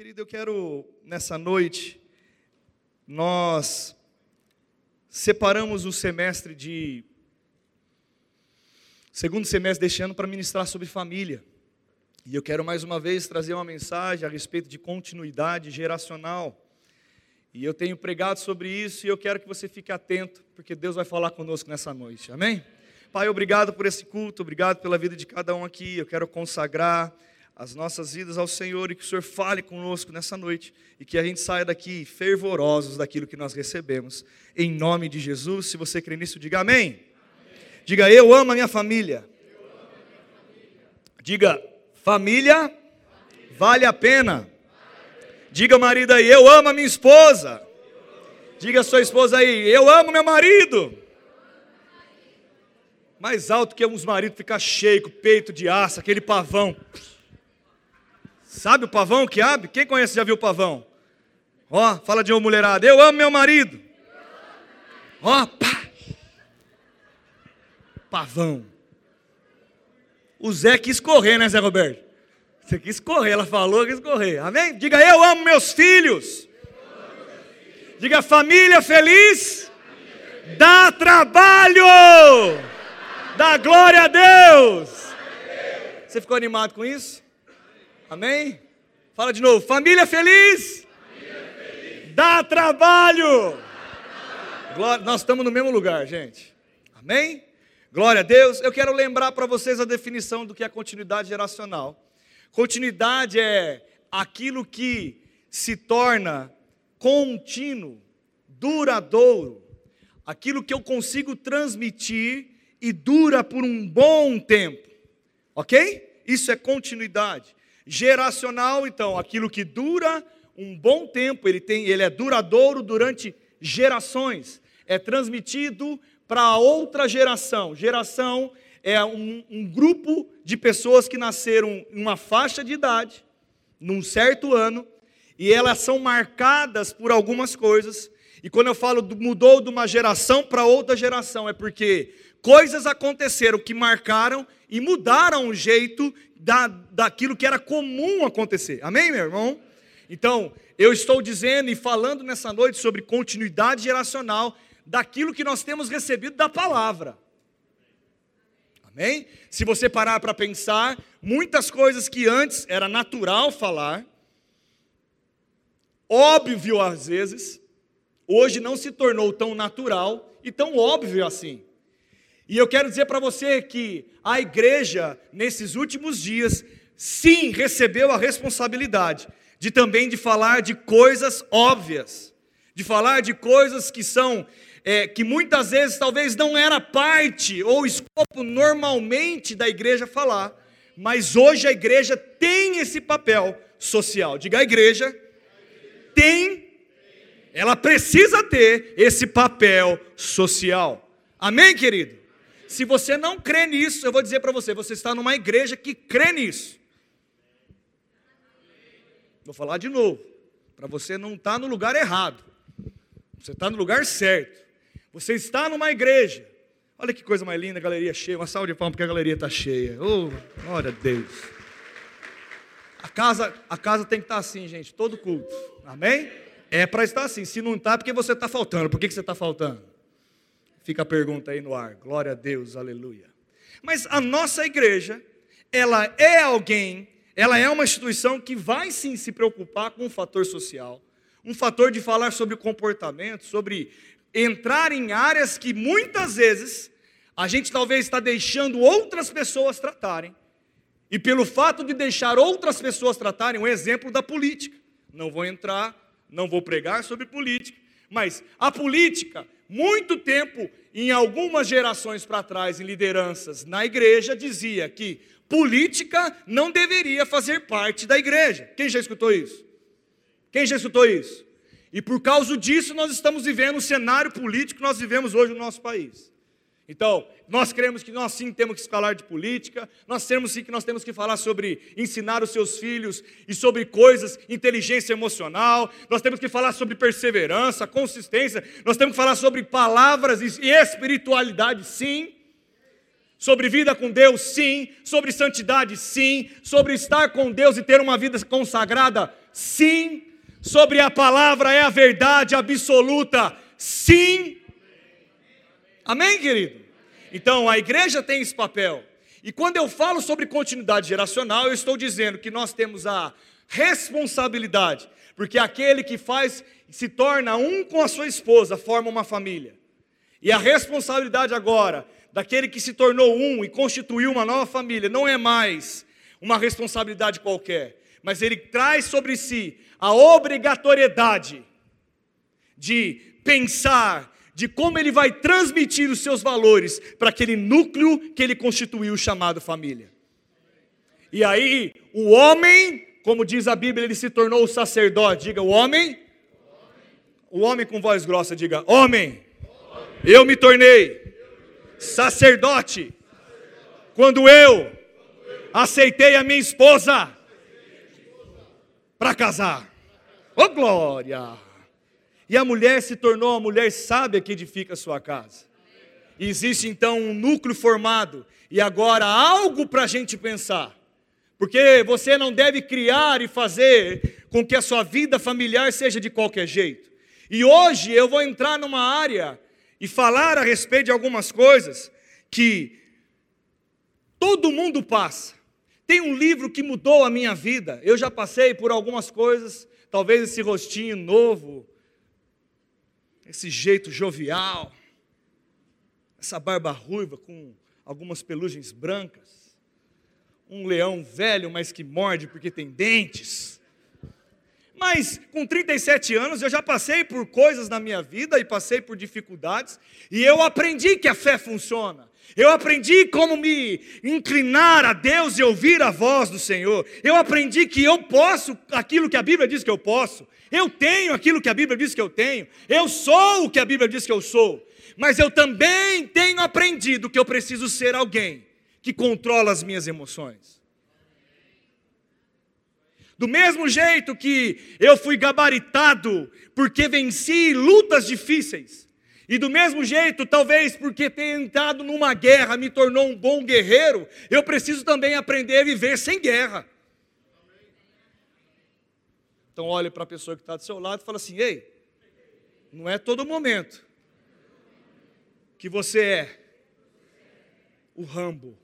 Querido, eu quero nessa noite, nós separamos o semestre de. Segundo semestre deste ano para ministrar sobre família. E eu quero mais uma vez trazer uma mensagem a respeito de continuidade geracional. E eu tenho pregado sobre isso e eu quero que você fique atento, porque Deus vai falar conosco nessa noite. Amém? Pai, obrigado por esse culto, obrigado pela vida de cada um aqui. Eu quero consagrar as nossas vidas ao Senhor e que o Senhor fale conosco nessa noite e que a gente saia daqui fervorosos daquilo que nós recebemos. Em nome de Jesus, se você crê nisso, diga amém. amém. Diga eu amo a minha família. Diga família, família. Vale, a pena. Diga marido aí, eu amo a minha esposa. Diga a sua esposa aí, eu amo meu marido. Mais alto que uns maridos ficar cheio, com peito de aço, aquele pavão. Sabe o pavão que abre? Quem conhece já viu o pavão? Ó, fala de uma mulherada. Eu amo meu marido. Ó, pá. Pavão. O Zé quis correr, né, Zé Roberto? Você quis correr, ela falou que quis correr. Amém? Diga, eu amo meus filhos. Diga, família feliz. Dá trabalho. Dá glória a Deus. Você ficou animado com isso? Amém? Fala de novo. Família feliz? Família feliz. Dá trabalho. Glória, nós estamos no mesmo lugar, gente. Amém? Glória a Deus. Eu quero lembrar para vocês a definição do que é continuidade geracional. Continuidade é aquilo que se torna contínuo, duradouro, aquilo que eu consigo transmitir e dura por um bom tempo. Ok? Isso é continuidade. Geracional, então, aquilo que dura um bom tempo, ele, tem, ele é duradouro durante gerações, é transmitido para outra geração. Geração é um, um grupo de pessoas que nasceram em uma faixa de idade, num certo ano, e elas são marcadas por algumas coisas. E quando eu falo mudou de uma geração para outra geração, é porque coisas aconteceram que marcaram e mudaram o jeito da, daquilo que era comum acontecer. Amém, meu irmão? Então, eu estou dizendo e falando nessa noite sobre continuidade geracional daquilo que nós temos recebido da palavra. Amém? Se você parar para pensar, muitas coisas que antes era natural falar, óbvio às vezes, hoje não se tornou tão natural e tão óbvio assim. E eu quero dizer para você que a igreja, nesses últimos dias, sim, recebeu a responsabilidade de também de falar de coisas óbvias, de falar de coisas que são, é, que muitas vezes talvez não era parte ou escopo normalmente da igreja falar, mas hoje a igreja tem esse papel social. Diga a igreja, tem, ela precisa ter esse papel social. Amém, querido? Se você não crê nisso, eu vou dizer para você, você está numa igreja que crê nisso. Vou falar de novo, para você não estar tá no lugar errado. Você está no lugar certo. Você está numa igreja. Olha que coisa mais linda, galeria cheia. Uma salva de palmas porque a galeria está cheia. Oh, glória a Deus. A casa, a casa tem que estar tá assim, gente, todo culto. Amém? É para estar assim. Se não está, porque você está faltando. Por que, que você está faltando? Fica a pergunta aí no ar. Glória a Deus, aleluia. Mas a nossa igreja, ela é alguém, ela é uma instituição que vai sim se preocupar com o fator social, um fator de falar sobre comportamento, sobre entrar em áreas que muitas vezes a gente talvez está deixando outras pessoas tratarem. E pelo fato de deixar outras pessoas tratarem, um exemplo da política. Não vou entrar, não vou pregar sobre política, mas a política muito tempo, em algumas gerações para trás, em lideranças na igreja, dizia que política não deveria fazer parte da igreja. Quem já escutou isso? Quem já escutou isso? E por causa disso, nós estamos vivendo o cenário político que nós vivemos hoje no nosso país. Então, nós cremos que nós sim temos que falar de política, nós temos sim que nós temos que falar sobre ensinar os seus filhos e sobre coisas, inteligência emocional, nós temos que falar sobre perseverança, consistência, nós temos que falar sobre palavras e espiritualidade, sim. Sobre vida com Deus, sim. Sobre santidade, sim. Sobre estar com Deus e ter uma vida consagrada, Sim. Sobre a palavra é a verdade absoluta. Sim. Amém, querido? Então, a igreja tem esse papel. E quando eu falo sobre continuidade geracional, eu estou dizendo que nós temos a responsabilidade, porque aquele que faz se torna um com a sua esposa, forma uma família. E a responsabilidade agora daquele que se tornou um e constituiu uma nova família não é mais uma responsabilidade qualquer, mas ele traz sobre si a obrigatoriedade de pensar de como ele vai transmitir os seus valores para aquele núcleo que ele constituiu chamado família. E aí, o homem, como diz a Bíblia, ele se tornou o sacerdote. Diga, o homem. O homem com voz grossa, diga, homem. Eu me tornei sacerdote quando eu aceitei a minha esposa para casar. Ô oh, glória! E a mulher se tornou a mulher sábia que edifica a sua casa. E existe então um núcleo formado e agora algo para a gente pensar. Porque você não deve criar e fazer com que a sua vida familiar seja de qualquer jeito. E hoje eu vou entrar numa área e falar a respeito de algumas coisas que todo mundo passa. Tem um livro que mudou a minha vida. Eu já passei por algumas coisas, talvez esse rostinho novo, esse jeito jovial, essa barba ruiva com algumas pelugens brancas, um leão velho, mas que morde porque tem dentes. Mas com 37 anos eu já passei por coisas na minha vida e passei por dificuldades, e eu aprendi que a fé funciona. Eu aprendi como me inclinar a Deus e ouvir a voz do Senhor. Eu aprendi que eu posso aquilo que a Bíblia diz que eu posso. Eu tenho aquilo que a Bíblia diz que eu tenho. Eu sou o que a Bíblia diz que eu sou. Mas eu também tenho aprendido que eu preciso ser alguém que controla as minhas emoções. Do mesmo jeito que eu fui gabaritado porque venci lutas difíceis, e do mesmo jeito, talvez porque ter entrado numa guerra me tornou um bom guerreiro, eu preciso também aprender a viver sem guerra. Então olhe para a pessoa que está do seu lado e fala assim: ei, não é todo momento que você é o Rambo.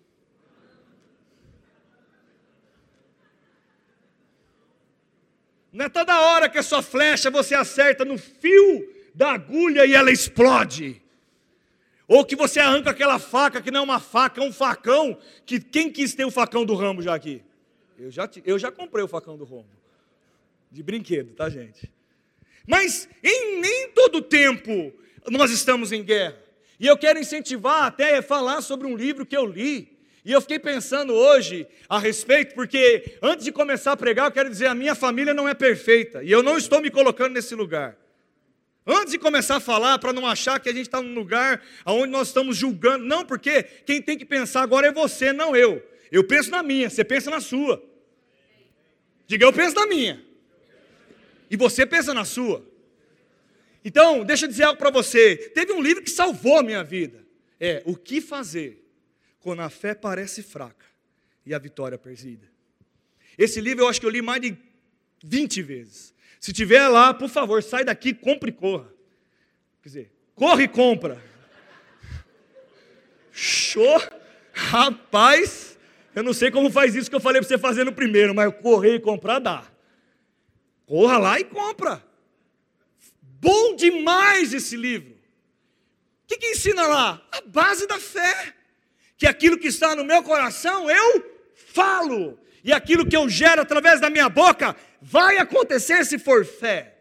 Não é toda hora que a sua flecha você acerta no fio da agulha e ela explode. Ou que você arranca aquela faca que não é uma faca, é um facão. Que quem quis ter o facão do Rambo já aqui? Eu já, eu já comprei o facão do Rambo. De brinquedo, tá, gente? Mas em nem todo tempo nós estamos em guerra. E eu quero incentivar até falar sobre um livro que eu li, e eu fiquei pensando hoje a respeito, porque antes de começar a pregar, eu quero dizer: a minha família não é perfeita, e eu não estou me colocando nesse lugar. Antes de começar a falar, para não achar que a gente está num lugar onde nós estamos julgando, não, porque quem tem que pensar agora é você, não eu. Eu penso na minha, você pensa na sua. Diga, eu penso na minha. E você pensa na sua. Então, deixa eu dizer algo para você. Teve um livro que salvou a minha vida. É O que fazer quando a fé parece fraca e a vitória perdida. Esse livro eu acho que eu li mais de 20 vezes. Se tiver lá, por favor, sai daqui, compre e corra. Quer dizer, corre e compra. Show! Rapaz, eu não sei como faz isso que eu falei para você fazer no primeiro, mas correr e comprar dá. Corra lá e compra. Bom demais esse livro. O que, que ensina lá? A base da fé que aquilo que está no meu coração eu falo, e aquilo que eu gero através da minha boca vai acontecer se for fé.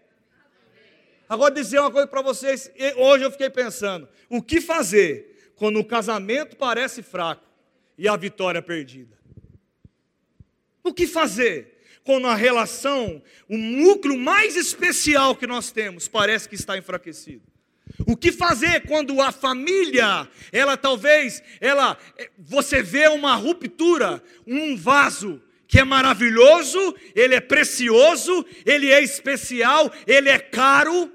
Agora dizer uma coisa para vocês, hoje eu fiquei pensando, o que fazer quando o casamento parece fraco e a vitória perdida? O que fazer quando a relação, o núcleo mais especial que nós temos, parece que está enfraquecido? O que fazer quando a família, ela talvez, ela, você vê uma ruptura, um vaso que é maravilhoso, ele é precioso, ele é especial, ele é caro.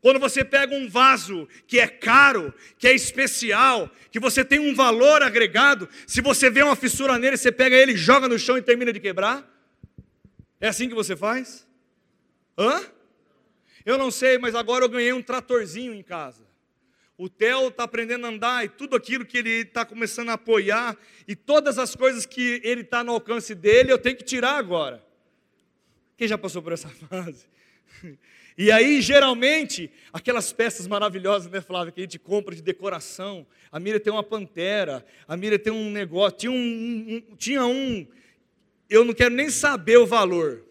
Quando você pega um vaso que é caro, que é especial, que você tem um valor agregado, se você vê uma fissura nele, você pega ele, joga no chão e termina de quebrar? É assim que você faz? Hã? Eu não sei, mas agora eu ganhei um tratorzinho em casa. O Theo está aprendendo a andar e tudo aquilo que ele está começando a apoiar e todas as coisas que ele está no alcance dele, eu tenho que tirar agora. Quem já passou por essa fase? E aí, geralmente, aquelas peças maravilhosas, né, Flávia, que a gente compra de decoração. A Miriam tem uma pantera, a Miriam tem um negócio, tinha um, um, tinha um, eu não quero nem saber o valor.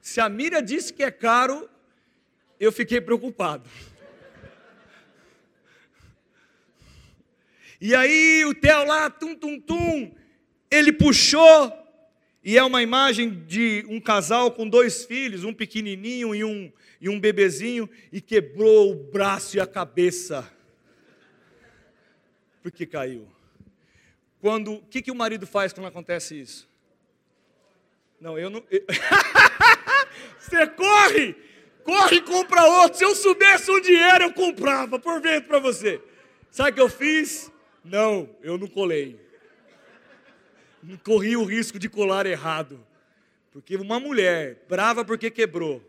Se a Miriam disse que é caro, eu fiquei preocupado. E aí o Theo lá, tum, tum, tum, ele puxou, e é uma imagem de um casal com dois filhos, um pequenininho e um, e um bebezinho, e quebrou o braço e a cabeça, porque caiu. Quando, o que, que o marido faz quando acontece isso? Não, eu não. Você corre! Corre e compra outro. Se eu soubesse um dinheiro, eu comprava por vento para você. Sabe o que eu fiz? Não, eu não colei. Corri o risco de colar errado. Porque uma mulher brava porque quebrou,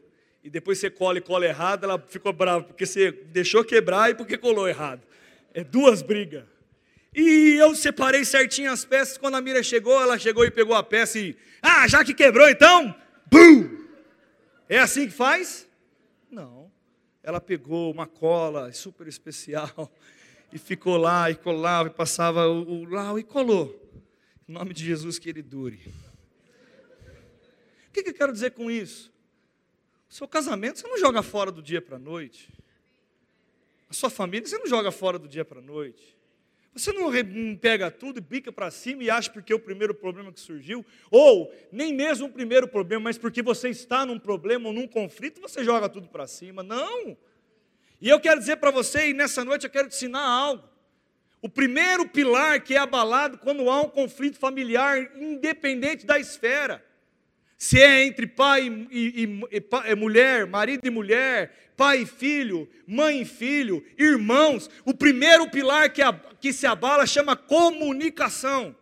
e depois você cola e cola errado, ela ficou brava porque você deixou quebrar e porque colou errado. É duas brigas. E eu separei certinho as peças. Quando a Mira chegou, ela chegou e pegou a peça e. Ah, já que quebrou então? Bum! É assim que faz? Não. Ela pegou uma cola super especial e ficou lá e colava e passava o, o lá e colou. Em nome de Jesus que ele dure. O que, que eu quero dizer com isso? O seu casamento você não joga fora do dia para a noite. A sua família você não joga fora do dia para a noite. Você não pega tudo bica para cima e acha porque é o primeiro problema que surgiu, ou nem mesmo o primeiro problema, mas porque você está num problema ou num conflito, você joga tudo para cima. Não! E eu quero dizer para você, e nessa noite eu quero te ensinar algo. O primeiro pilar que é abalado quando há um conflito familiar, independente da esfera, se é entre pai e, e, e, e, mulher, marido e mulher, pai e filho, mãe e filho, irmãos, o primeiro pilar que, a, que se abala chama comunicação.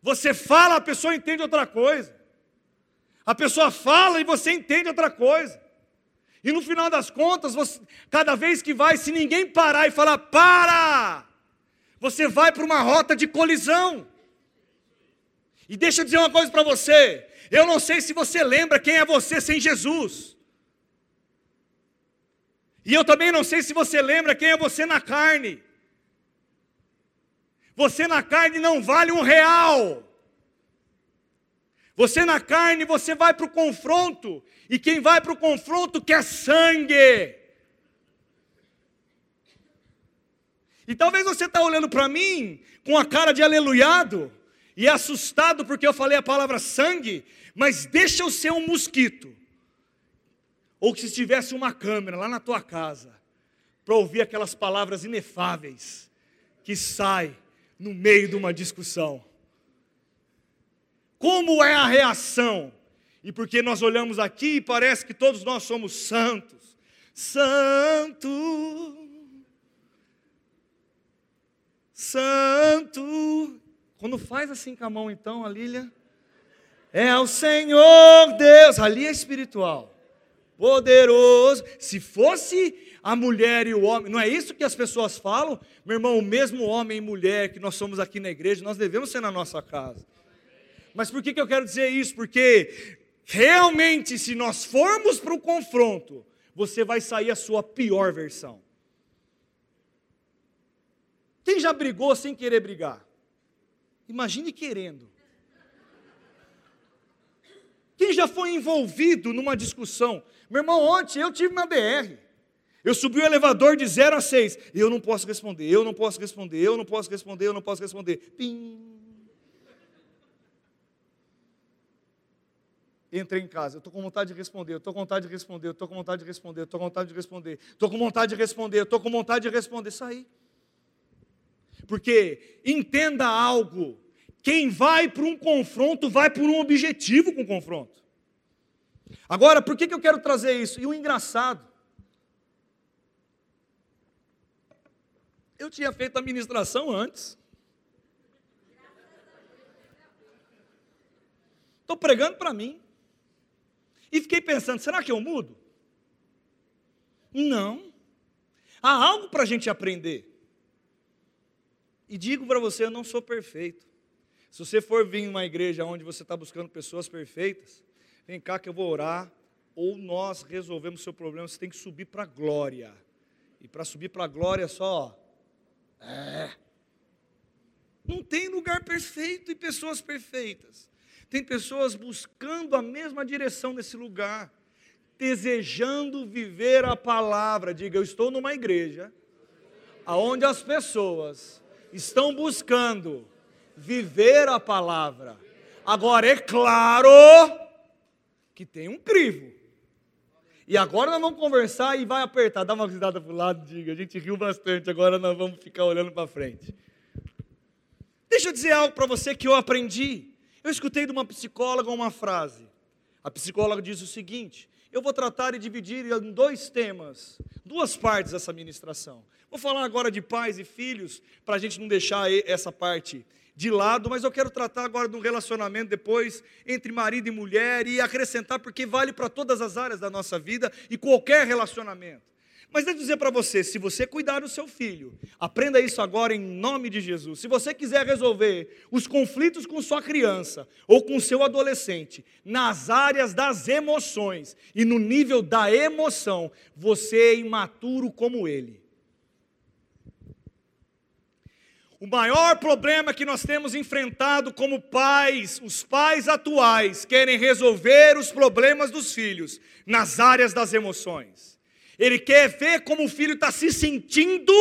Você fala, a pessoa entende outra coisa. A pessoa fala e você entende outra coisa. E no final das contas, você, cada vez que vai, se ninguém parar e falar, para! Você vai para uma rota de colisão. E deixa eu dizer uma coisa para você. Eu não sei se você lembra quem é você sem Jesus. E eu também não sei se você lembra quem é você na carne. Você na carne não vale um real. Você na carne, você vai para o confronto. E quem vai para o confronto quer sangue. E talvez você está olhando para mim com a cara de aleluiado e é assustado porque eu falei a palavra sangue, mas deixa eu ser um mosquito. Ou que se tivesse uma câmera lá na tua casa, para ouvir aquelas palavras inefáveis que saem no meio de uma discussão. Como é a reação? E porque nós olhamos aqui e parece que todos nós somos santos. Santo. Santo. Quando faz assim com a mão, então, a Lília, é o Senhor Deus, ali é espiritual, poderoso. Se fosse a mulher e o homem, não é isso que as pessoas falam? Meu irmão, o mesmo homem e mulher que nós somos aqui na igreja, nós devemos ser na nossa casa. Mas por que, que eu quero dizer isso? Porque realmente, se nós formos para o confronto, você vai sair a sua pior versão. Quem já brigou sem querer brigar? Imagine querendo. Quem já foi envolvido numa discussão? Meu irmão, ontem eu tive uma BR. Eu subi o elevador de 0 a 6. Eu não posso responder, eu não posso responder, eu não posso responder, eu não posso responder. Pim. Entrei em casa, eu estou com vontade de responder, eu estou com vontade de responder, eu estou com vontade de responder, eu estou com vontade de responder, estou com vontade de responder, estou com vontade de responder. Saí. Porque entenda algo, quem vai para um confronto vai por um objetivo com o confronto. Agora, por que, que eu quero trazer isso? E o engraçado, eu tinha feito a ministração antes. Estou pregando para mim. E fiquei pensando, será que eu mudo? Não. Há algo para a gente aprender. E digo para você, eu não sou perfeito. Se você for vir em uma igreja onde você está buscando pessoas perfeitas, vem cá que eu vou orar, ou nós resolvemos o seu problema, você tem que subir para a glória. E para subir para a glória só, é. Não tem lugar perfeito e pessoas perfeitas. Tem pessoas buscando a mesma direção nesse lugar, desejando viver a palavra. Diga, eu estou numa igreja aonde as pessoas estão buscando viver a palavra. Agora é claro que tem um crivo. E agora nós vamos conversar e vai apertar. Dá uma risada para o lado, diga. A gente riu bastante, agora nós vamos ficar olhando para frente. Deixa eu dizer algo para você que eu aprendi. Eu escutei de uma psicóloga uma frase. A psicóloga diz o seguinte: eu vou tratar e dividir em dois temas, duas partes essa ministração. Vou falar agora de pais e filhos, para a gente não deixar essa parte de lado, mas eu quero tratar agora de um relacionamento depois entre marido e mulher e acrescentar, porque vale para todas as áreas da nossa vida e qualquer relacionamento. Mas eu dizer para você: se você cuidar do seu filho, aprenda isso agora em nome de Jesus. Se você quiser resolver os conflitos com sua criança ou com seu adolescente, nas áreas das emoções e no nível da emoção, você é imaturo como ele. O maior problema que nós temos enfrentado como pais, os pais atuais, querem resolver os problemas dos filhos nas áreas das emoções. Ele quer ver como o filho está se sentindo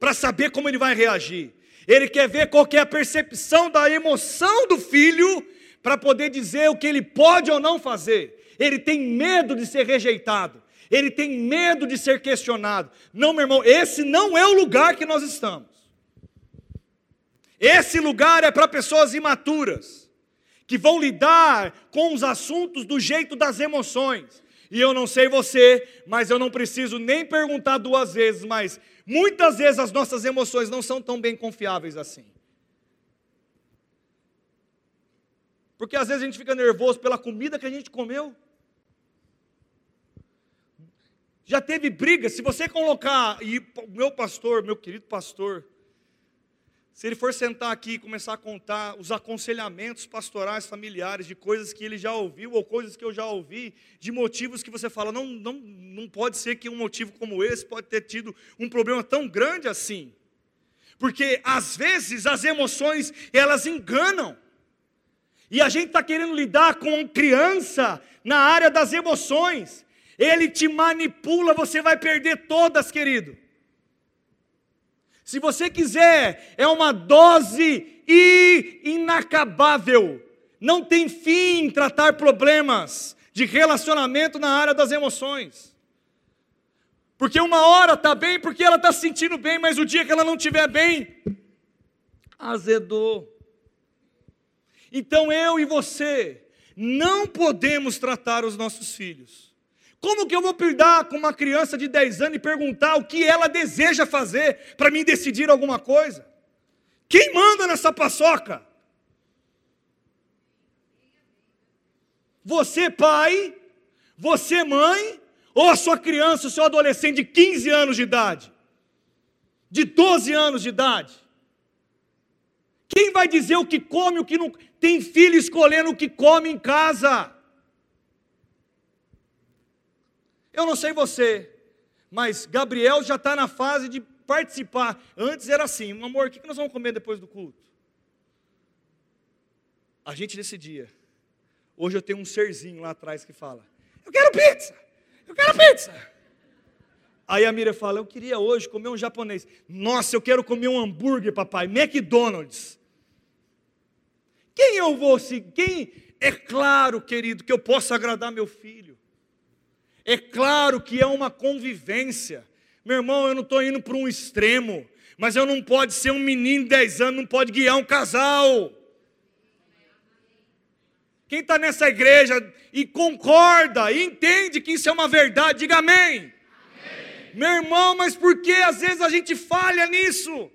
para saber como ele vai reagir. Ele quer ver qual que é a percepção da emoção do filho para poder dizer o que ele pode ou não fazer. Ele tem medo de ser rejeitado. Ele tem medo de ser questionado. Não, meu irmão, esse não é o lugar que nós estamos. Esse lugar é para pessoas imaturas, que vão lidar com os assuntos do jeito das emoções. E eu não sei você, mas eu não preciso nem perguntar duas vezes, mas muitas vezes as nossas emoções não são tão bem confiáveis assim. Porque às vezes a gente fica nervoso pela comida que a gente comeu. Já teve briga, se você colocar, e meu pastor, meu querido pastor, se ele for sentar aqui e começar a contar os aconselhamentos pastorais familiares de coisas que ele já ouviu ou coisas que eu já ouvi, de motivos que você fala, não, não, não pode ser que um motivo como esse pode ter tido um problema tão grande assim. Porque às vezes as emoções elas enganam. E a gente está querendo lidar com criança na área das emoções. Ele te manipula, você vai perder todas, querido. Se você quiser, é uma dose inacabável. Não tem fim tratar problemas de relacionamento na área das emoções. Porque uma hora está bem porque ela está se sentindo bem, mas o dia que ela não estiver bem, azedou. Então eu e você não podemos tratar os nossos filhos como que eu vou lidar com uma criança de 10 anos e perguntar o que ela deseja fazer para mim decidir alguma coisa? Quem manda nessa paçoca? Você, pai? Você, mãe? Ou a sua criança, o seu adolescente de 15 anos de idade? De 12 anos de idade? Quem vai dizer o que come, o que não. Tem filho escolhendo o que come em casa. Eu não sei você, mas Gabriel já está na fase de participar. Antes era assim, amor, o que nós vamos comer depois do culto? A gente decidia. Hoje eu tenho um serzinho lá atrás que fala: Eu quero pizza! Eu quero pizza! Aí a Mira fala: Eu queria hoje comer um japonês. Nossa, eu quero comer um hambúrguer, papai, McDonald's. Quem eu vou seguir? Quem? É claro, querido, que eu posso agradar meu filho. É claro que é uma convivência. Meu irmão, eu não estou indo para um extremo, mas eu não pode ser um menino de 10 anos, não pode guiar um casal. Quem está nessa igreja e concorda, e entende que isso é uma verdade, diga amém. amém. Meu irmão, mas por que às vezes a gente falha nisso?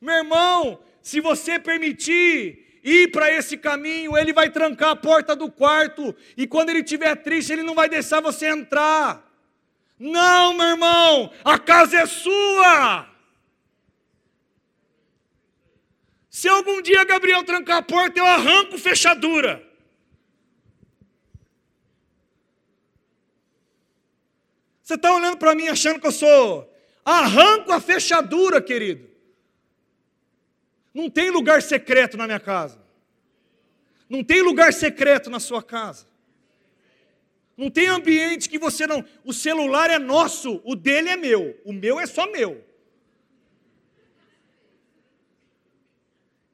Meu irmão, se você permitir ir para esse caminho, ele vai trancar a porta do quarto, e quando ele estiver triste, ele não vai deixar você entrar. Não, meu irmão, a casa é sua. Se algum dia Gabriel trancar a porta, eu arranco fechadura. Você está olhando para mim achando que eu sou. Arranco a fechadura, querido. Não tem lugar secreto na minha casa. Não tem lugar secreto na sua casa. Não tem ambiente que você não. O celular é nosso, o dele é meu, o meu é só meu.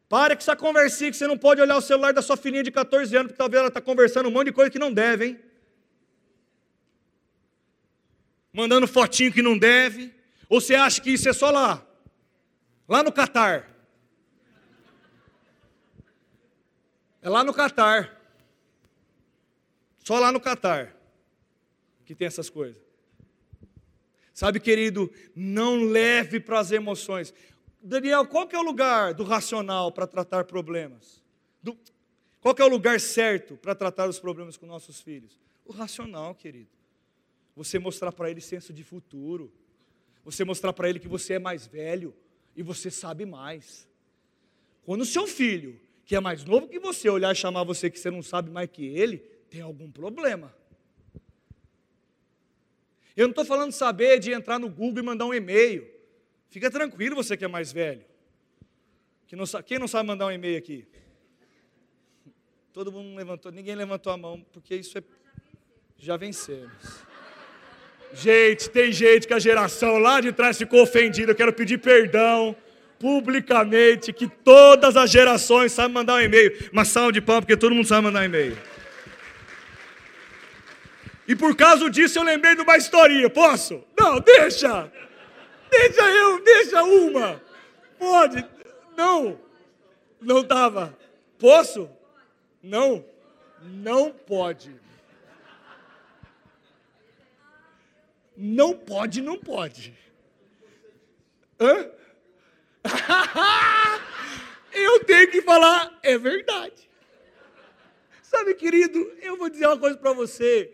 Para com essa conversinha que você não pode olhar o celular da sua filhinha de 14 anos, porque talvez ela está conversando um monte de coisa que não deve, hein? Mandando fotinho que não deve. Ou você acha que isso é só lá? Lá no Catar. É lá no Catar. Só lá no Catar que tem essas coisas. Sabe, querido, não leve para as emoções. Daniel, qual que é o lugar do racional para tratar problemas? Do, qual que é o lugar certo para tratar os problemas com nossos filhos? O racional, querido. Você mostrar para ele senso de futuro. Você mostrar para ele que você é mais velho e você sabe mais. Quando o seu filho que é mais novo que você, olhar e chamar você que você não sabe mais que ele, tem algum problema. Eu não estou falando saber de entrar no Google e mandar um e-mail. Fica tranquilo, você que é mais velho. Que não, quem não sabe mandar um e-mail aqui? Todo mundo levantou, ninguém levantou a mão, porque isso é. Já vencemos. Gente, tem gente que a geração lá de trás ficou ofendida. Eu quero pedir perdão publicamente que todas as gerações sabem mandar um e-mail. Uma salva de palmas, porque todo mundo sabe mandar um e-mail. E por causa disso eu lembrei de uma historinha. Posso? Não, deixa. Deixa eu, deixa uma. Pode. Não. Não estava. Posso? Não. Não pode. Não pode, não pode. Hã? eu tenho que falar, é verdade. Sabe, querido, eu vou dizer uma coisa para você.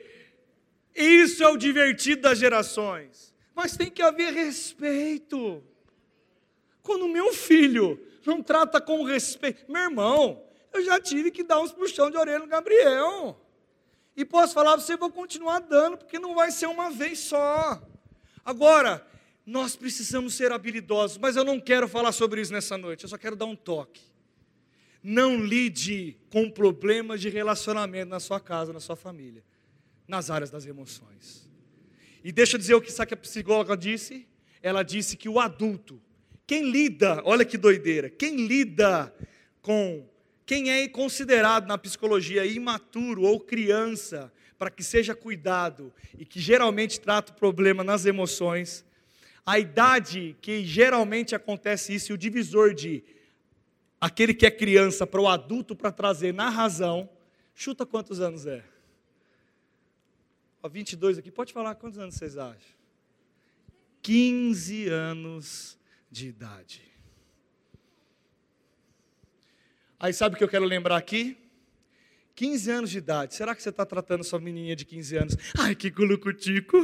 Isso é o divertido das gerações. Mas tem que haver respeito. Quando meu filho não trata com respeito, meu irmão, eu já tive que dar uns puxão de orelha no Gabriel. E posso falar para você, vou continuar dando, porque não vai ser uma vez só. Agora, nós precisamos ser habilidosos, mas eu não quero falar sobre isso nessa noite, eu só quero dar um toque. Não lide com problemas de relacionamento na sua casa, na sua família, nas áreas das emoções. E deixa eu dizer o que, sabe que a psicóloga disse? Ela disse que o adulto, quem lida, olha que doideira, quem lida com, quem é considerado na psicologia imaturo ou criança, para que seja cuidado e que geralmente trata o problema nas emoções, a idade que geralmente acontece isso, e o divisor de aquele que é criança para o adulto para trazer na razão, chuta quantos anos é? Ó, 22 aqui, pode falar quantos anos vocês acham? 15 anos de idade. Aí sabe o que eu quero lembrar aqui? 15 anos de idade. Será que você está tratando sua menininha de 15 anos? Ai, que culucutico.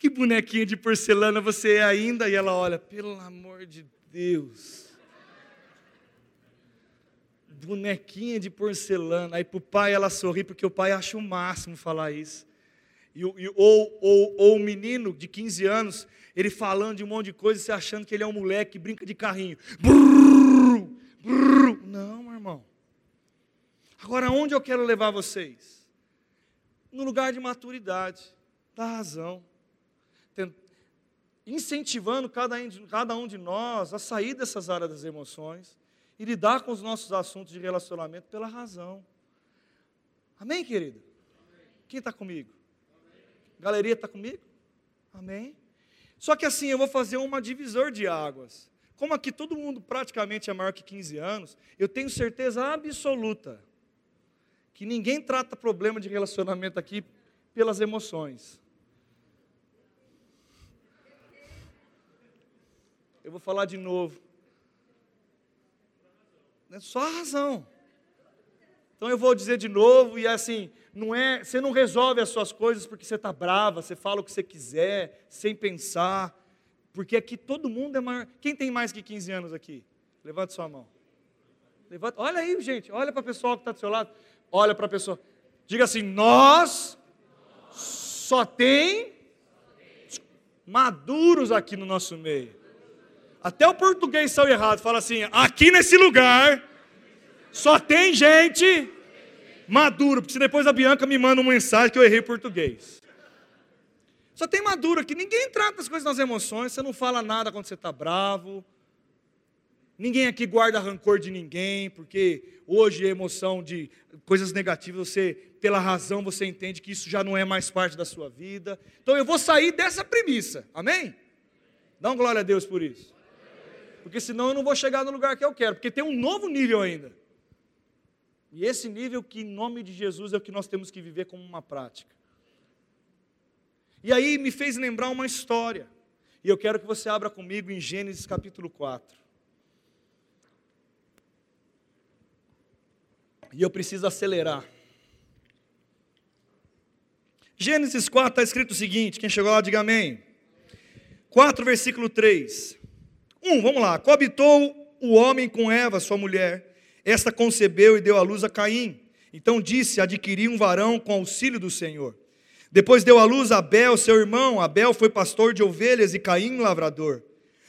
Que bonequinha de porcelana você é ainda? E ela olha, pelo amor de Deus. Bonequinha de porcelana. Aí para o pai ela sorri, porque o pai acha o máximo falar isso. E, e, ou, ou, ou o menino de 15 anos, ele falando de um monte de coisa, você achando que ele é um moleque que brinca de carrinho. Brrr, brrr. Não, meu irmão. Agora, onde eu quero levar vocês? No lugar de maturidade, da razão incentivando cada, um de nós a sair dessas áreas das emoções e lidar com os nossos assuntos de relacionamento pela razão. Amém, querido? Quem está comigo? Galeria está comigo? Amém? Só que assim, eu vou fazer uma divisor de águas. como aqui todo mundo praticamente é maior que 15 anos, eu tenho certeza absoluta que ninguém trata problema de relacionamento aqui pelas emoções. Eu vou falar de novo. É só a razão. Então eu vou dizer de novo, e é assim, não é, você não resolve as suas coisas porque você está brava, você fala o que você quiser, sem pensar, porque aqui todo mundo é maior. Quem tem mais que 15 anos aqui? Levante sua mão. Levanta, olha aí, gente, olha para o pessoal que está do seu lado, olha para a pessoa, diga assim: nós só tem maduros aqui no nosso meio. Até o português saiu errado, fala assim: aqui nesse lugar só tem gente maduro, porque depois a Bianca me manda uma mensagem que eu errei português. Só tem maduro aqui, ninguém trata as coisas nas emoções, você não fala nada quando você está bravo. Ninguém aqui guarda rancor de ninguém, porque hoje a emoção de coisas negativas, você, pela razão, você entende que isso já não é mais parte da sua vida. Então eu vou sair dessa premissa, amém? Dá um glória a Deus por isso. Porque senão eu não vou chegar no lugar que eu quero, porque tem um novo nível ainda. E esse nível que, em nome de Jesus, é o que nós temos que viver como uma prática. E aí me fez lembrar uma história. E eu quero que você abra comigo em Gênesis capítulo 4. E eu preciso acelerar. Gênesis 4 está escrito o seguinte: quem chegou lá, diga amém. 4, versículo 3. 1, vamos lá. Coabitou o homem com Eva, sua mulher esta concebeu e deu à luz a Caim. Então disse: Adquiri um varão com auxílio do Senhor. Depois deu à luz a Abel, seu irmão. Abel foi pastor de ovelhas e Caim lavrador.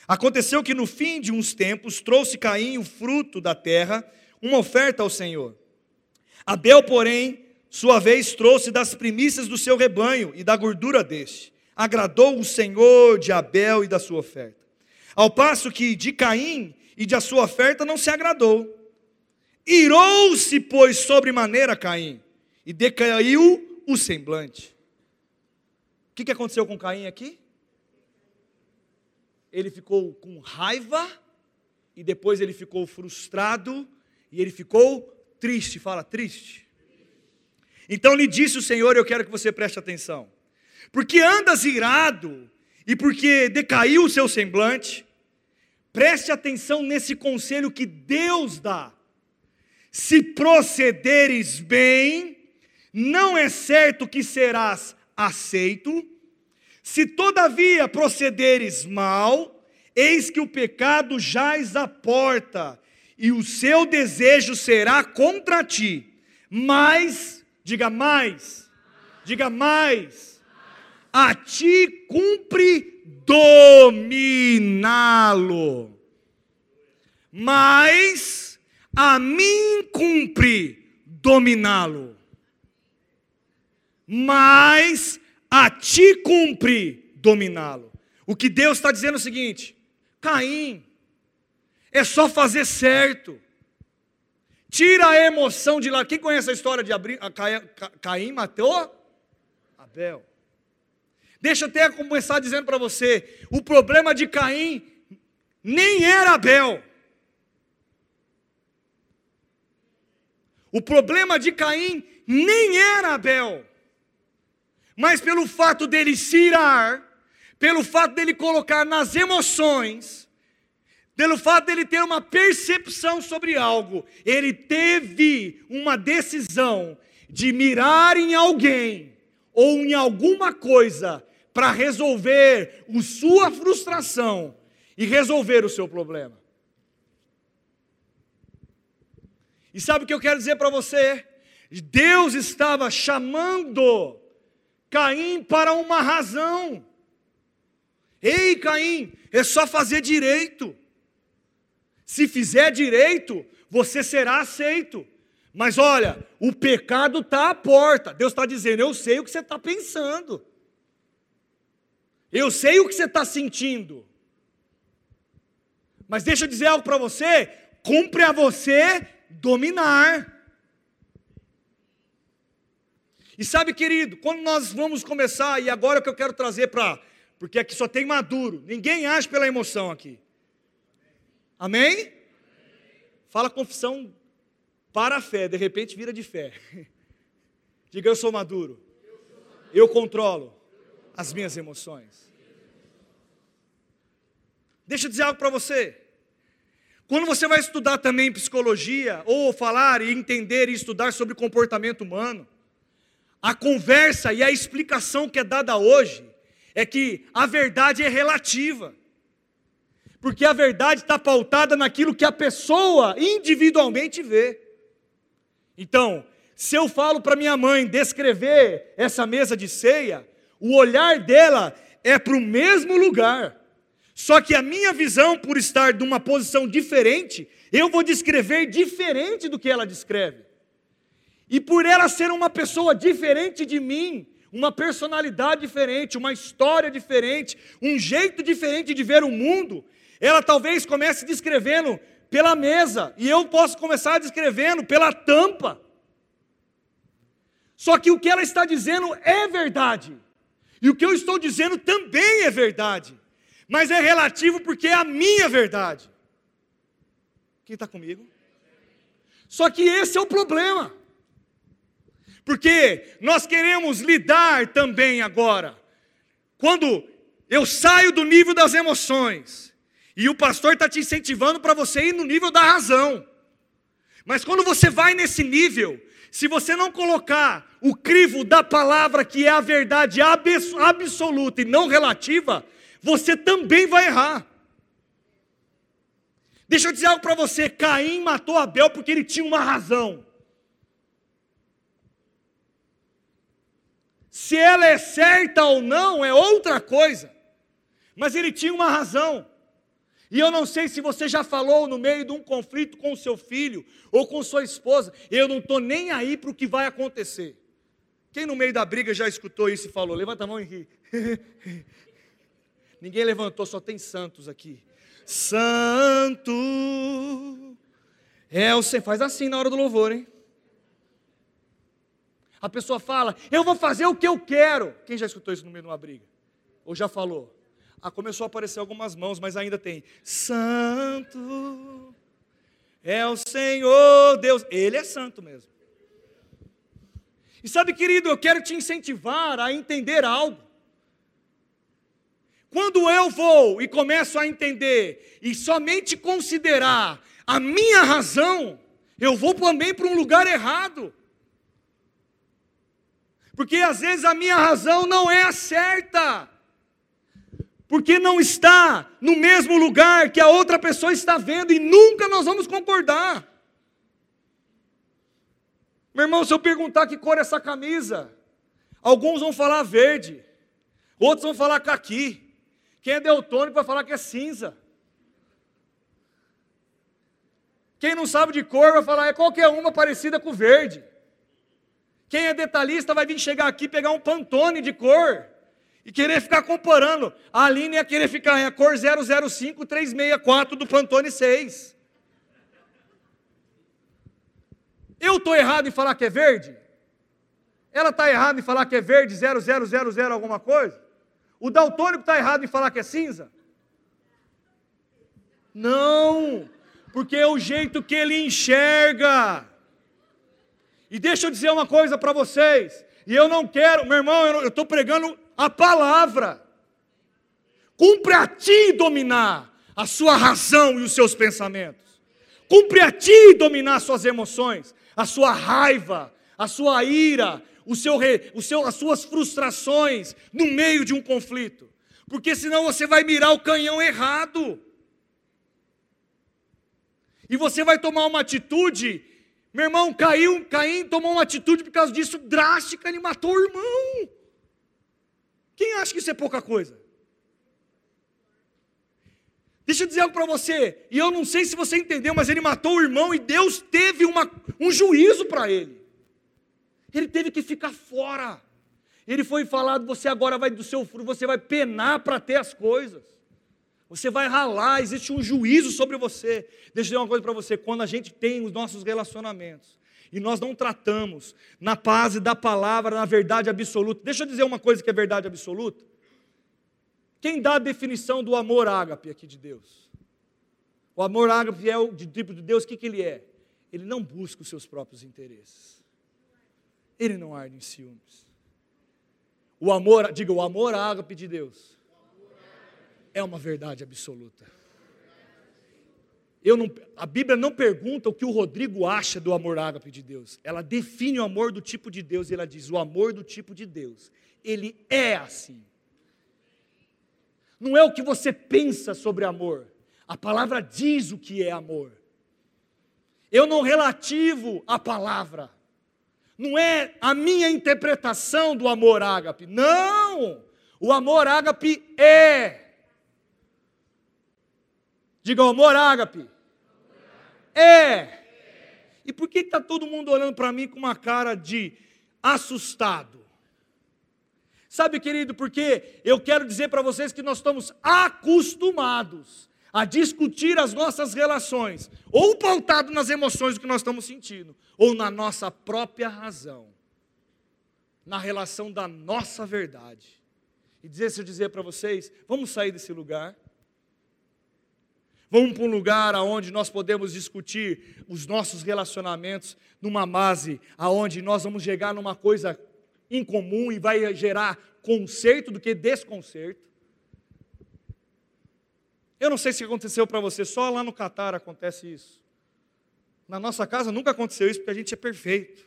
Aconteceu que no fim de uns tempos trouxe Caim o fruto da terra, uma oferta ao Senhor. Abel, porém, sua vez trouxe das primícias do seu rebanho e da gordura deste. Agradou o Senhor de Abel e da sua oferta. Ao passo que de Caim e de a sua oferta não se agradou. Irou-se, pois, sobremaneira Caim, e decaiu o semblante. O que, que aconteceu com Caim aqui? Ele ficou com raiva, e depois ele ficou frustrado, e ele ficou triste. Fala, triste. Então lhe disse o Senhor, eu quero que você preste atenção. Porque andas irado, e porque decaiu o seu semblante, preste atenção nesse conselho que Deus dá se procederes bem, não é certo que serás aceito. Se todavia procederes mal, eis que o pecado jaz à porta, e o seu desejo será contra ti. Mas, diga mais, diga mais, a ti cumpre dominá-lo. Mas a mim cumpre dominá-lo, mas a ti cumpre dominá-lo. O que Deus está dizendo é o seguinte: Caim, é só fazer certo. Tira a emoção de lá. Quem conhece a história de Abri... Caim matou Abel? Deixa eu até começar dizendo para você: o problema de Caim nem era Abel. O problema de Caim nem era Abel, mas pelo fato dele se irar, pelo fato dele colocar nas emoções, pelo fato dele ter uma percepção sobre algo, ele teve uma decisão de mirar em alguém ou em alguma coisa para resolver a sua frustração e resolver o seu problema. E sabe o que eu quero dizer para você? Deus estava chamando Caim para uma razão. Ei, Caim, é só fazer direito. Se fizer direito, você será aceito. Mas olha, o pecado está à porta. Deus está dizendo: Eu sei o que você está pensando. Eu sei o que você está sentindo. Mas deixa eu dizer algo para você: cumpre a você dominar. E sabe, querido, quando nós vamos começar, e agora é o que eu quero trazer para. Porque aqui só tem maduro, ninguém age pela emoção aqui. Amém? Fala confissão para a fé, de repente vira de fé. Diga eu sou maduro. Eu controlo as minhas emoções. Deixa eu dizer algo para você. Quando você vai estudar também psicologia, ou falar e entender e estudar sobre comportamento humano, a conversa e a explicação que é dada hoje é que a verdade é relativa. Porque a verdade está pautada naquilo que a pessoa individualmente vê. Então, se eu falo para minha mãe descrever essa mesa de ceia, o olhar dela é para o mesmo lugar. Só que a minha visão, por estar de uma posição diferente, eu vou descrever diferente do que ela descreve. E por ela ser uma pessoa diferente de mim, uma personalidade diferente, uma história diferente, um jeito diferente de ver o mundo, ela talvez comece descrevendo pela mesa, e eu posso começar descrevendo pela tampa. Só que o que ela está dizendo é verdade, e o que eu estou dizendo também é verdade, mas é relativo porque é a minha verdade. Quem está comigo? Só que esse é o problema, porque nós queremos lidar também agora, quando eu saio do nível das emoções, e o pastor está te incentivando para você ir no nível da razão. Mas quando você vai nesse nível, se você não colocar o crivo da palavra, que é a verdade absoluta e não relativa, você também vai errar. Deixa eu dizer algo para você: Caim matou Abel porque ele tinha uma razão. Se ela é certa ou não é outra coisa, mas ele tinha uma razão. E eu não sei se você já falou no meio de um conflito com o seu filho ou com sua esposa, eu não estou nem aí para o que vai acontecer. Quem no meio da briga já escutou isso e falou? Levanta a mão e ri. Ninguém levantou, só tem santos aqui. Santo é o Senhor. Faz assim na hora do louvor, hein? A pessoa fala, eu vou fazer o que eu quero. Quem já escutou isso no meio de uma briga? Ou já falou? Ah, começou a aparecer algumas mãos, mas ainda tem. Santo é o Senhor Deus. Ele é santo mesmo. E sabe, querido, eu quero te incentivar a entender algo. Quando eu vou e começo a entender e somente considerar a minha razão, eu vou também para um lugar errado. Porque às vezes a minha razão não é a certa porque não está no mesmo lugar que a outra pessoa está vendo e nunca nós vamos concordar. Meu irmão, se eu perguntar que cor é essa camisa, alguns vão falar verde, outros vão falar caqui. Quem é deltônico vai falar que é cinza. Quem não sabe de cor vai falar é qualquer uma parecida com verde. Quem é detalhista vai vir chegar aqui pegar um pantone de cor e querer ficar comparando. A Aline ia querer ficar em a cor 005364 do Pantone 6. Eu estou errado em falar que é verde? Ela está errada em falar que é verde 0000 alguma coisa? O daltônico está errado em falar que é cinza? Não, porque é o jeito que ele enxerga. E deixa eu dizer uma coisa para vocês. E eu não quero, meu irmão, eu estou pregando a palavra. Cumpre a ti dominar a sua razão e os seus pensamentos. Cumpre a ti dominar as suas emoções, a sua raiva, a sua ira, o seu, o seu, as suas frustrações no meio de um conflito. Porque senão você vai mirar o canhão errado. E você vai tomar uma atitude. Meu irmão, caiu, Caim tomou uma atitude por causa disso drástica, ele matou o irmão. Quem acha que isso é pouca coisa? Deixa eu dizer algo para você, e eu não sei se você entendeu, mas ele matou o irmão e Deus teve uma, um juízo para ele. Ele teve que ficar fora. Ele foi falado: você agora vai do seu fruto, você vai penar para ter as coisas. Você vai ralar, existe um juízo sobre você. Deixa eu dizer uma coisa para você: quando a gente tem os nossos relacionamentos, e nós não tratamos na base da palavra, na verdade absoluta. Deixa eu dizer uma coisa que é verdade absoluta. Quem dá a definição do amor ágape aqui de Deus? O amor ágape é o de tipo de Deus, o que, que ele é? Ele não busca os seus próprios interesses. Ele não arde em ciúmes. O amor, diga, o amor ágape de Deus é uma verdade absoluta. Não, a Bíblia não pergunta o que o Rodrigo acha do amor ágape de Deus. Ela define o amor do tipo de Deus e ela diz: o amor do tipo de Deus, ele é assim. Não é o que você pensa sobre amor. A palavra diz o que é amor. Eu não relativo a palavra. Não é a minha interpretação do amor ágape. Não! O amor ágape é Diga, amor ágape. É. E por que está todo mundo olhando para mim com uma cara de assustado? Sabe, querido, porque eu quero dizer para vocês que nós estamos acostumados a discutir as nossas relações, ou pautado nas emoções que nós estamos sentindo, ou na nossa própria razão, na relação da nossa verdade. E dizer, se eu dizer para vocês, vamos sair desse lugar Vamos para um lugar onde nós podemos discutir os nossos relacionamentos numa base aonde nós vamos chegar numa coisa em comum e vai gerar conserto do que desconcerto. Eu não sei se aconteceu para você, só lá no Catar acontece isso. Na nossa casa nunca aconteceu isso porque a gente é perfeito.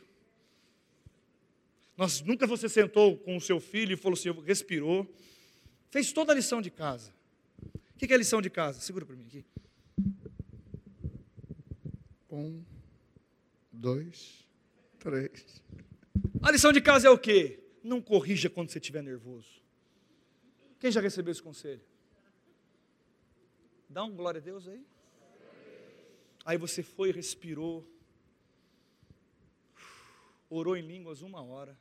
Nós, nunca você sentou com o seu filho e falou assim, respirou, fez toda a lição de casa. O que é a lição de casa? Segura para mim aqui. Um, dois, três. A lição de casa é o quê? Não corrija quando você estiver nervoso. Quem já recebeu esse conselho? Dá um glória a Deus aí. Aí você foi, respirou, orou em línguas uma hora.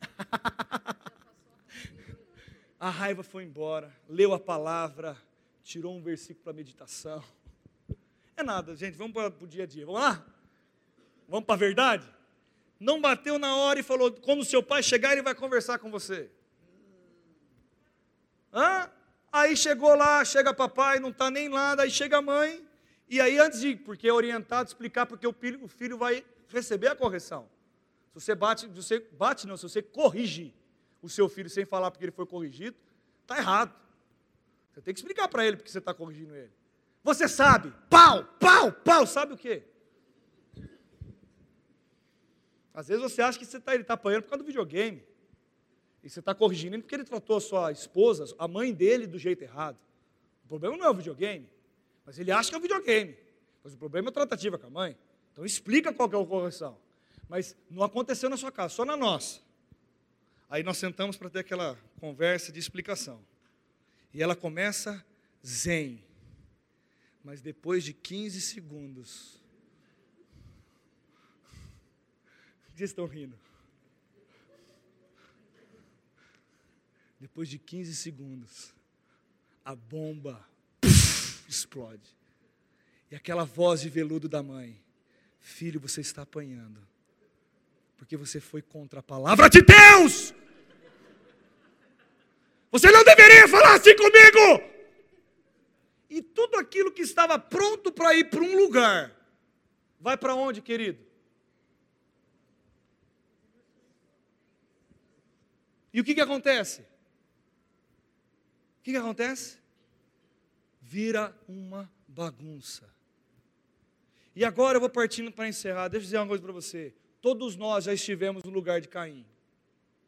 a raiva foi embora, leu a palavra, tirou um versículo para meditação. É nada, gente, vamos para o dia a dia. Vamos lá? Vamos para a verdade? Não bateu na hora e falou: quando seu pai chegar, ele vai conversar com você. Hã? Aí chegou lá, chega papai, não está nem lá, daí chega a mãe, e aí antes de, porque é orientado, explicar porque o filho, o filho vai receber a correção. Se você bate, se você bate não, se você corrige, o seu filho sem falar porque ele foi corrigido, está errado. Você tem que explicar para ele porque você está corrigindo ele. Você sabe, pau, pau, pau, sabe o quê? Às vezes você acha que você tá, ele está apanhando por causa do videogame. E você está corrigindo ele porque ele tratou a sua esposa, a mãe dele, do jeito errado. O problema não é o videogame, mas ele acha que é o videogame. Mas o problema é a tratativa com a mãe. Então explica qual é a correção. Mas não aconteceu na sua casa, só na nossa. Aí nós sentamos para ter aquela conversa de explicação. E ela começa zen. Mas depois de 15 segundos. Vocês estão rindo? Depois de 15 segundos, a bomba puff, explode. E aquela voz de veludo da mãe: Filho, você está apanhando. Porque você foi contra a palavra de Deus. Você não deveria falar assim comigo. E tudo aquilo que estava pronto para ir para um lugar, vai para onde, querido? E o que, que acontece? O que, que acontece? Vira uma bagunça. E agora eu vou partindo para encerrar. Deixa eu dizer uma coisa para você. Todos nós já estivemos no lugar de Caim.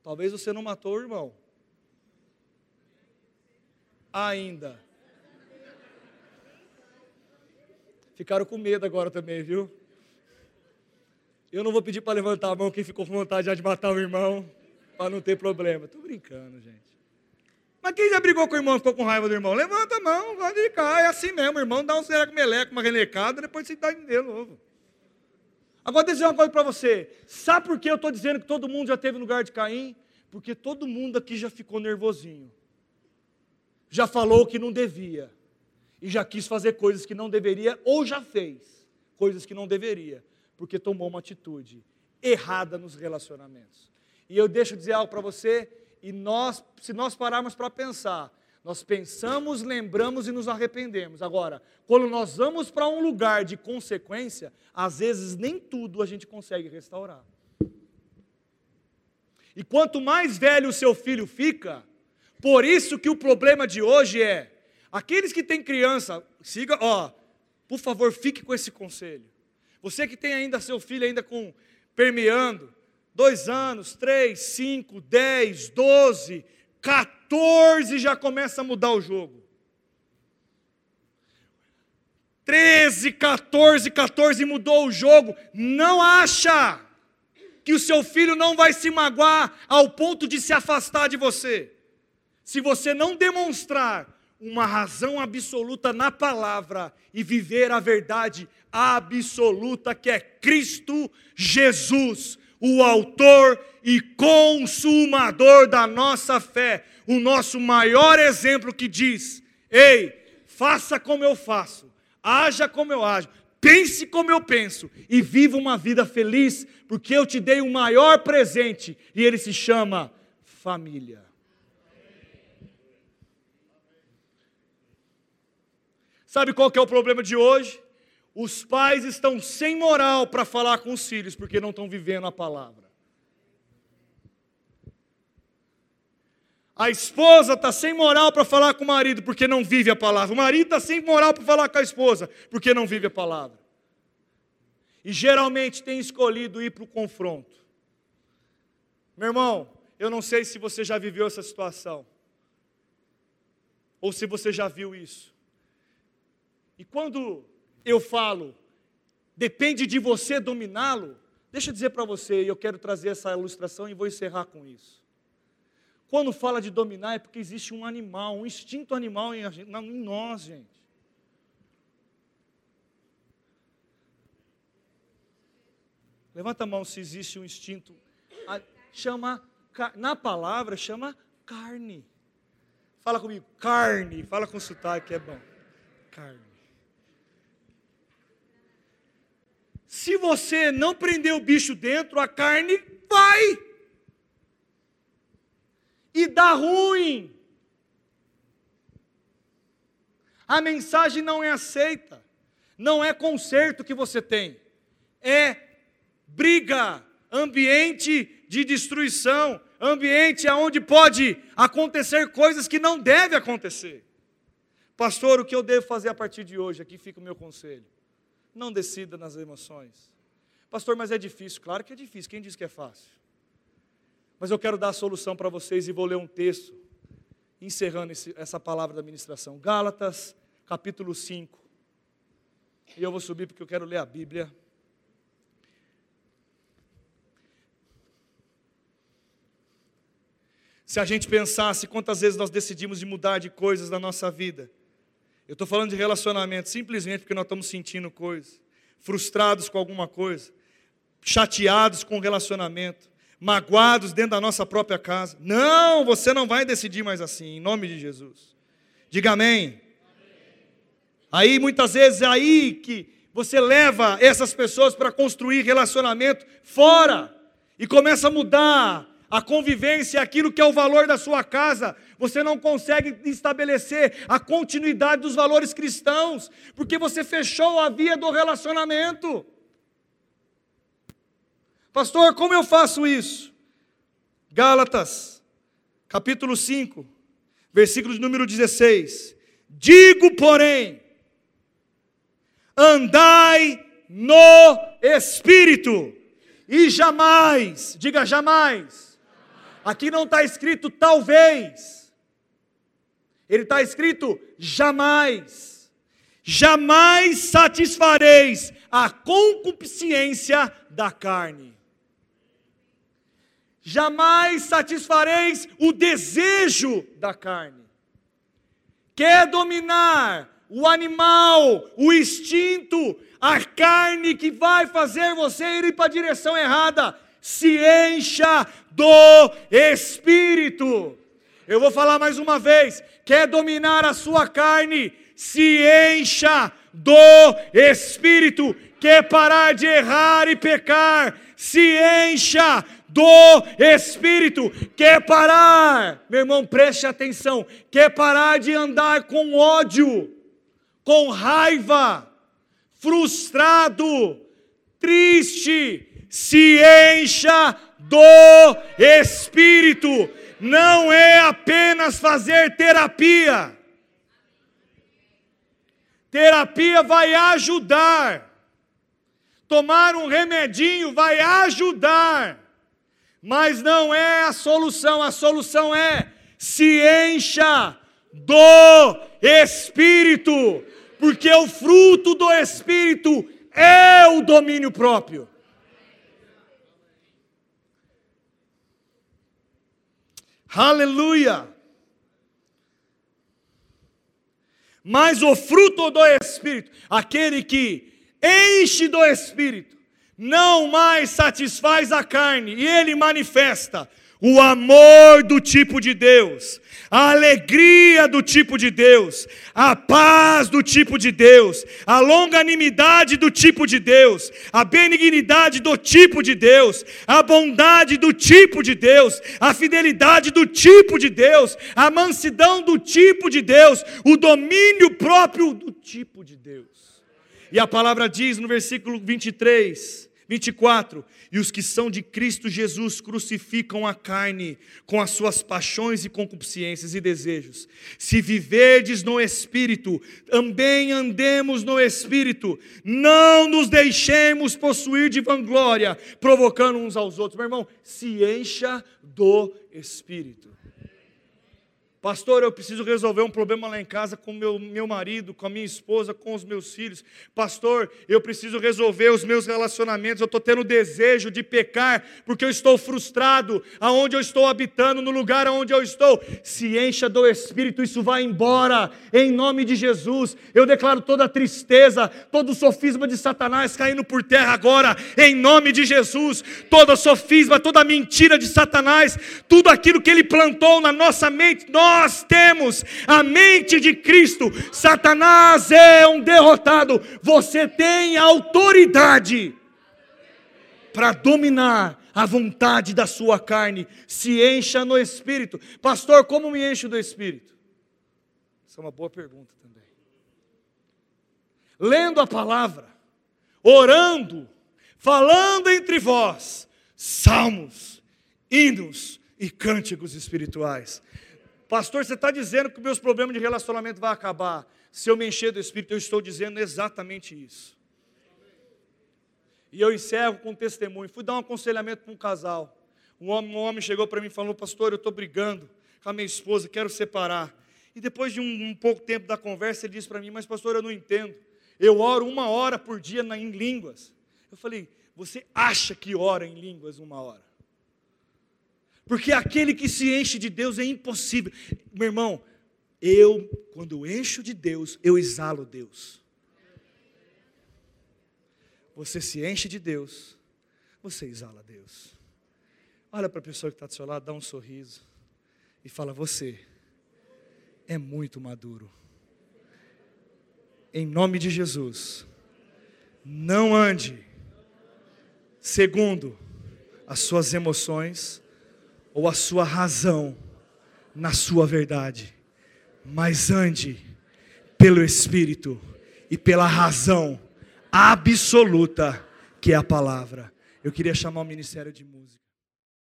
Talvez você não matou o irmão, ainda. Ficaram com medo agora também, viu? Eu não vou pedir para levantar a mão quem ficou com vontade de matar o irmão, para não ter problema. Estou brincando, gente. Mas quem já brigou com o irmão ficou com raiva do irmão? Levanta a mão, vai de cá, é assim mesmo. O irmão dá um será meleco, uma renecada, depois você dá de novo. Agora, deixa eu dizer uma coisa para você. Sabe por que eu estou dizendo que todo mundo já teve lugar de Caim? Porque todo mundo aqui já ficou nervosinho já falou que não devia, e já quis fazer coisas que não deveria, ou já fez coisas que não deveria, porque tomou uma atitude errada nos relacionamentos. E eu deixo dizer algo para você: e nós, se nós pararmos para pensar, nós pensamos, lembramos e nos arrependemos. Agora, quando nós vamos para um lugar de consequência, às vezes nem tudo a gente consegue restaurar. E quanto mais velho o seu filho fica, por isso que o problema de hoje é aqueles que têm criança, siga, ó, por favor, fique com esse conselho. Você que tem ainda seu filho ainda com permeando, dois anos, três, cinco, dez, doze, 14 já começa a mudar o jogo. 13, 14, 14 mudou o jogo. Não acha que o seu filho não vai se magoar ao ponto de se afastar de você. Se você não demonstrar uma razão absoluta na palavra e viver a verdade absoluta que é Cristo Jesus, o autor e consumador da nossa fé, o nosso maior exemplo que diz: Ei, faça como eu faço, haja como eu ajo, pense como eu penso e viva uma vida feliz, porque eu te dei o maior presente e ele se chama família. Sabe qual que é o problema de hoje? Os pais estão sem moral para falar com os filhos porque não estão vivendo a palavra. A esposa está sem moral para falar com o marido porque não vive a palavra. O marido está sem moral para falar com a esposa porque não vive a palavra. E geralmente tem escolhido ir para o confronto. Meu irmão, eu não sei se você já viveu essa situação. Ou se você já viu isso. E quando eu falo, depende de você dominá-lo, deixa eu dizer para você, e eu quero trazer essa ilustração e vou encerrar com isso. Quando fala de dominar é porque existe um animal, um instinto animal em, em nós, gente. Levanta a mão se existe um instinto. Chama, na palavra, chama carne. Fala comigo, carne. Fala com sotaque, que é bom. Carne. Se você não prender o bicho dentro, a carne vai. E dá ruim. A mensagem não é aceita. Não é conserto que você tem. É briga, ambiente de destruição, ambiente onde pode acontecer coisas que não devem acontecer. Pastor, o que eu devo fazer a partir de hoje? Aqui fica o meu conselho. Não decida nas emoções. Pastor, mas é difícil. Claro que é difícil. Quem diz que é fácil? Mas eu quero dar a solução para vocês e vou ler um texto, encerrando esse, essa palavra da ministração. Gálatas, capítulo 5. E eu vou subir porque eu quero ler a Bíblia. Se a gente pensasse quantas vezes nós decidimos de mudar de coisas na nossa vida, eu estou falando de relacionamento simplesmente porque nós estamos sentindo coisas, frustrados com alguma coisa, chateados com o relacionamento, magoados dentro da nossa própria casa. Não, você não vai decidir mais assim, em nome de Jesus. Diga amém. Aí muitas vezes é aí que você leva essas pessoas para construir relacionamento fora e começa a mudar a convivência, aquilo que é o valor da sua casa, você não consegue estabelecer a continuidade dos valores cristãos, porque você fechou a via do relacionamento. Pastor, como eu faço isso? Gálatas, capítulo 5, versículo de número 16. Digo, porém, andai no Espírito, e jamais, diga jamais, Aqui não está escrito talvez. Ele está escrito jamais. Jamais satisfareis a concupiscência da carne. Jamais satisfareis o desejo da carne. Quer dominar o animal, o instinto, a carne que vai fazer você ir para a direção errada se encha do Espírito. Eu vou falar mais uma vez: quer dominar a sua carne, se encha do Espírito. Quer parar de errar e pecar, se encha do Espírito. Quer parar, meu irmão, preste atenção. Quer parar de andar com ódio, com raiva, frustrado, triste. Se encha do Espírito. Não é apenas fazer terapia. Terapia vai ajudar. Tomar um remedinho vai ajudar. Mas não é a solução. A solução é se encha do Espírito. Porque o fruto do Espírito é o domínio próprio. Aleluia! Mas o fruto do Espírito, aquele que enche do Espírito, não mais satisfaz a carne, e ele manifesta o amor do tipo de Deus, a alegria do tipo de Deus, a paz do tipo de Deus, a longanimidade do tipo de Deus, a benignidade do tipo de Deus, a bondade do tipo de Deus, a fidelidade do tipo de Deus, a mansidão do tipo de Deus, o domínio próprio do tipo de Deus. E a palavra diz no versículo 23, 24: E os que são de Cristo Jesus crucificam a carne com as suas paixões e concupiscências e desejos. Se viverdes no Espírito, também andemos no Espírito, não nos deixemos possuir de vanglória, provocando uns aos outros. Meu irmão, se encha do Espírito. Pastor, eu preciso resolver um problema lá em casa com meu, meu marido, com a minha esposa, com os meus filhos. Pastor, eu preciso resolver os meus relacionamentos. Eu estou tendo desejo de pecar porque eu estou frustrado aonde eu estou habitando, no lugar aonde eu estou. Se encha do Espírito, isso vai embora, em nome de Jesus. Eu declaro toda a tristeza, todo o sofisma de Satanás caindo por terra agora, em nome de Jesus. Todo sofisma, toda mentira de Satanás, tudo aquilo que ele plantou na nossa mente, nós nós temos a mente de Cristo, Satanás é um derrotado, você tem autoridade para dominar a vontade da sua carne, se encha no Espírito. Pastor, como me encho do Espírito? Essa é uma boa pergunta também. Lendo a palavra, orando, falando entre vós, salmos, hinos e cânticos espirituais. Pastor, você está dizendo que meus problemas de relacionamento vão acabar. Se eu me encher do Espírito, eu estou dizendo exatamente isso. E eu encerro com um testemunho. Fui dar um aconselhamento para um casal. Um homem, um homem chegou para mim e falou: Pastor, eu estou brigando com a minha esposa, quero separar. E depois de um, um pouco tempo da conversa, ele disse para mim: Mas, pastor, eu não entendo. Eu oro uma hora por dia na, em línguas. Eu falei: Você acha que ora em línguas uma hora? Porque aquele que se enche de Deus é impossível. Meu irmão, eu, quando encho de Deus, eu exalo Deus. Você se enche de Deus, você exala Deus. Olha para a pessoa que está do seu lado, dá um sorriso e fala: Você é muito maduro. Em nome de Jesus, não ande segundo as suas emoções, ou a sua razão na sua verdade, mas ande pelo Espírito e pela razão absoluta que é a palavra. Eu queria chamar o ministério de música.